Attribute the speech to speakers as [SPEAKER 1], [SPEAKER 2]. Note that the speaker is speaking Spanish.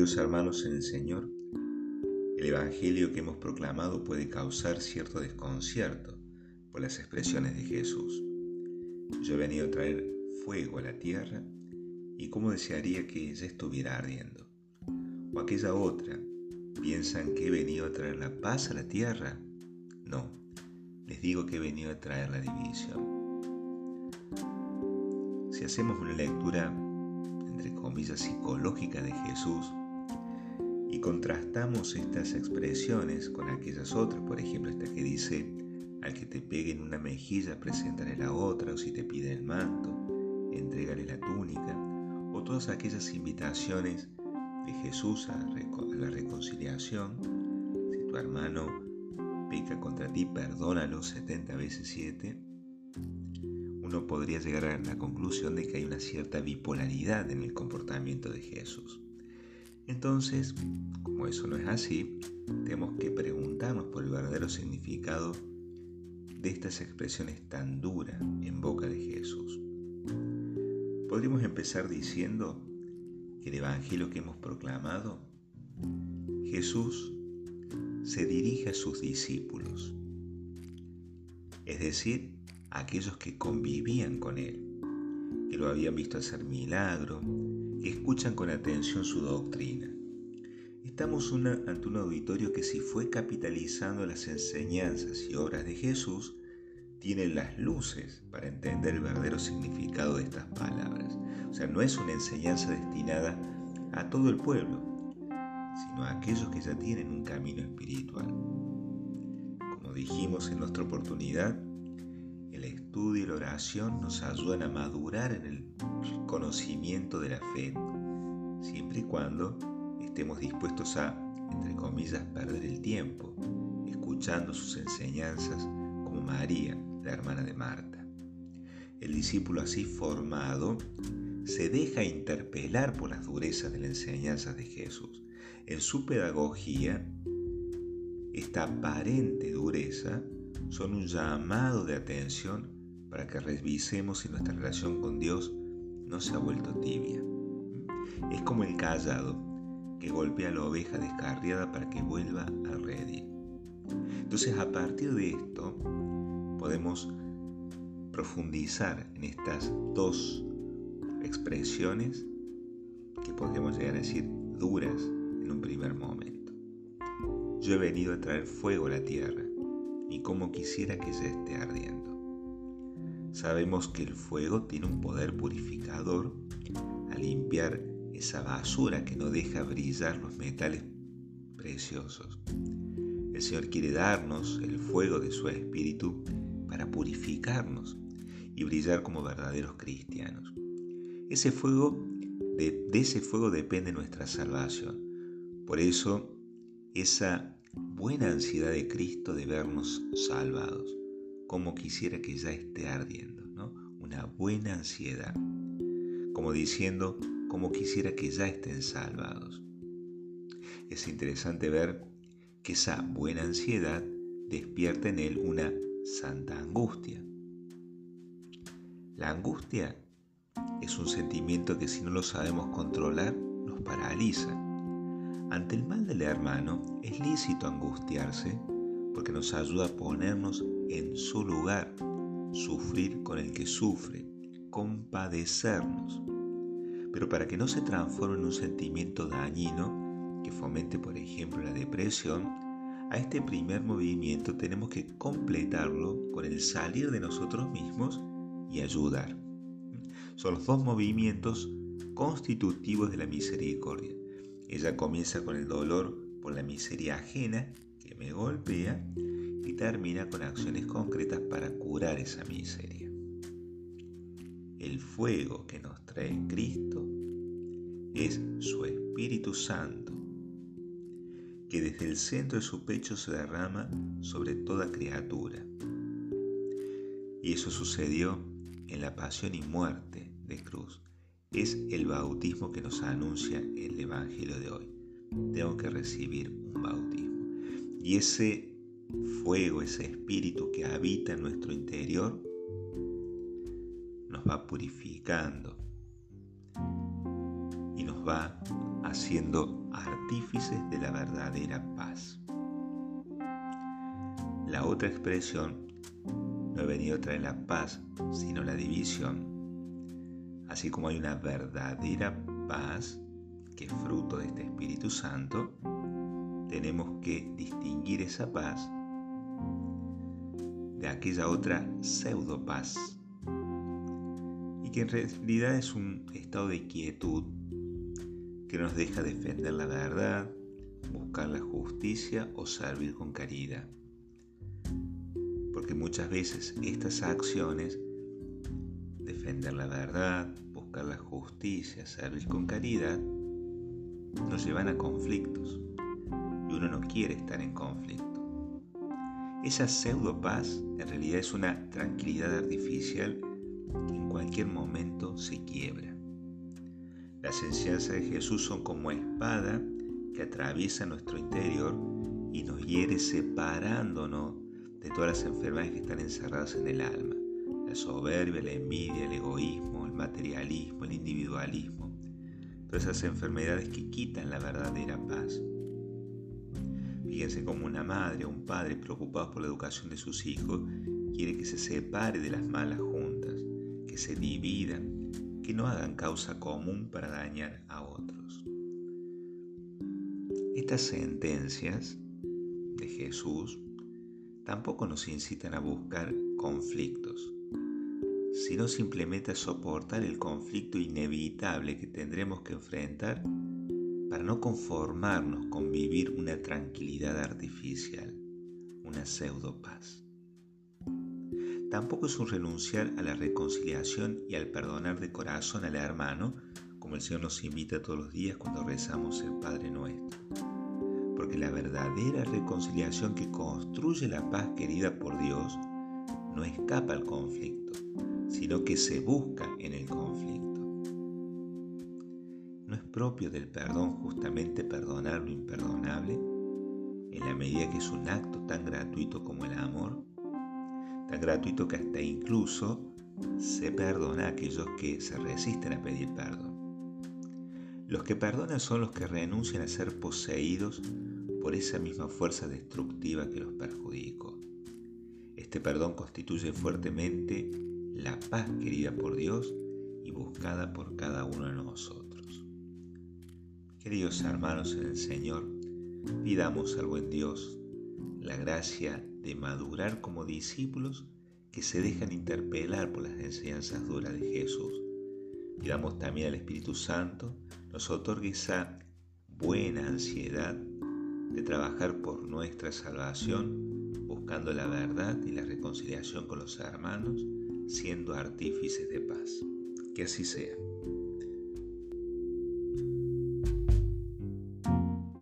[SPEAKER 1] Queridos hermanos en el Señor, el Evangelio que hemos proclamado puede causar cierto desconcierto por las expresiones de Jesús. Yo he venido a traer fuego a la tierra y cómo desearía que ya estuviera ardiendo. O aquella otra, ¿piensan que he venido a traer la paz a la tierra? No, les digo que he venido a traer la división. Si hacemos una lectura entre comillas, psicológica de Jesús y contrastamos estas expresiones con aquellas otras, por ejemplo, esta que dice, al que te pegue en una mejilla, preséntale la otra, o si te pide el manto, entrégale la túnica, o todas aquellas invitaciones de Jesús a, la reconciliación. Si tu hermano peca contra ti, perdónalo 70 veces 7 uno podría llegar a la conclusión de que hay una cierta bipolaridad en el comportamiento de Jesús. Entonces, como eso no es así, tenemos que preguntarnos por el verdadero significado de estas expresiones tan duras en boca de Jesús. Podríamos empezar diciendo que el Evangelio que hemos proclamado, Jesús se dirige a sus discípulos, es decir, aquellos que convivían con él, que lo habían visto hacer milagros, que escuchan con atención su doctrina. Estamos ante un auditorio que si fue capitalizando las enseñanzas y obras de Jesús, tiene las luces para entender el verdadero significado de estas palabras. O sea, no es una enseñanza destinada a todo el pueblo, sino a aquellos que ya tienen un camino espiritual. Como dijimos en nuestra oportunidad, estudio y la oración nos ayudan a madurar en el conocimiento de la fe, siempre y cuando estemos dispuestos a, entre comillas, perder el tiempo, escuchando sus enseñanzas como María, la hermana de Marta. El discípulo así formado se deja interpelar por las durezas de las enseñanzas de Jesús. En su pedagogía, esta aparente dureza son un llamado de atención para que revisemos si nuestra relación con Dios no se ha vuelto tibia. Es como el callado que golpea a la oveja descarriada para que vuelva al redil. Entonces, a partir de esto, podemos profundizar en estas dos expresiones que podríamos llegar a decir duras en un primer momento. Yo he venido a traer fuego a la tierra y como quisiera que se esté ardiendo. Sabemos que el fuego tiene un poder purificador a limpiar esa basura que no deja brillar los metales preciosos. El Señor quiere darnos el fuego de su espíritu para purificarnos y brillar como verdaderos cristianos. Ese fuego, de, de ese fuego depende nuestra salvación. Por eso, esa buena ansiedad de Cristo de vernos salvados, como quisiera que ya esté ardiendo, ¿no? Una buena ansiedad, como diciendo, como quisiera que ya estén salvados. Es interesante ver que esa buena ansiedad despierta en él una santa angustia. La angustia es un sentimiento que si no lo sabemos controlar nos paraliza ante el mal del hermano es lícito angustiarse porque nos ayuda a ponernos en su lugar, sufrir con el que sufre, compadecernos. Pero para que no se transforme en un sentimiento dañino que fomente, por ejemplo, la depresión, a este primer movimiento tenemos que completarlo con el salir de nosotros mismos y ayudar. Son los dos movimientos constitutivos de la misericordia. Ella comienza con el dolor por la miseria ajena que me golpea termina con acciones concretas para curar esa miseria. El fuego que nos trae Cristo es su Espíritu Santo, que desde el centro de su pecho se derrama sobre toda criatura. Y eso sucedió en la pasión y muerte de cruz es el bautismo que nos anuncia el Evangelio de hoy. Tengo que recibir un bautismo. Y ese fuego, ese espíritu que habita en nuestro interior, nos va purificando y nos va haciendo artífices de la verdadera paz. La otra expresión no he venido a traer la paz, sino la división. Así como hay una verdadera paz que es fruto de este Espíritu Santo, tenemos que distinguir esa paz de aquella otra pseudo paz. Y que en realidad es un estado de quietud que nos deja defender la verdad, buscar la justicia o servir con caridad. Porque muchas veces estas acciones, defender la verdad, buscar la justicia, servir con caridad, nos llevan a conflictos. Y uno no quiere estar en conflicto. Esa pseudo paz en realidad es una tranquilidad artificial que en cualquier momento se quiebra. Las enseñanzas de Jesús son como espada que atraviesa nuestro interior y nos hiere separándonos de todas las enfermedades que están encerradas en el alma. La soberbia, la envidia, el egoísmo, el materialismo, el individualismo. Todas esas enfermedades que quitan la verdadera paz. Fíjense como una madre o un padre preocupados por la educación de sus hijos quiere que se separe de las malas juntas, que se dividan, que no hagan causa común para dañar a otros. Estas sentencias de Jesús tampoco nos incitan a buscar conflictos, sino simplemente a soportar el conflicto inevitable que tendremos que enfrentar para no conformarnos con vivir una tranquilidad artificial, una pseudo paz. Tampoco es un renunciar a la reconciliación y al perdonar de corazón al hermano, como el Señor nos invita todos los días cuando rezamos el Padre Nuestro porque la verdadera reconciliación que construye la paz querida por Dios no escapa al conflicto, sino que se busca en el conflicto. ¿No es propio del perdón justamente perdonar lo imperdonable? En la medida que es un acto tan gratuito como el amor, tan gratuito que hasta incluso se perdona a aquellos que se resisten a pedir perdón. Los que perdonan son los que renuncian a ser poseídos por esa misma fuerza destructiva que los perjudicó. Este perdón constituye fuertemente la paz querida por Dios y buscada por cada uno de nosotros. Queridos hermanos en el Señor, pidamos al buen Dios la gracia de madurar como discípulos que se dejan interpelar por las enseñanzas duras de Jesús. Pidamos también al Espíritu Santo nos otorgue esa buena ansiedad de trabajar por nuestra salvación, buscando la verdad y la reconciliación con los hermanos, siendo artífices de paz. Que así sea.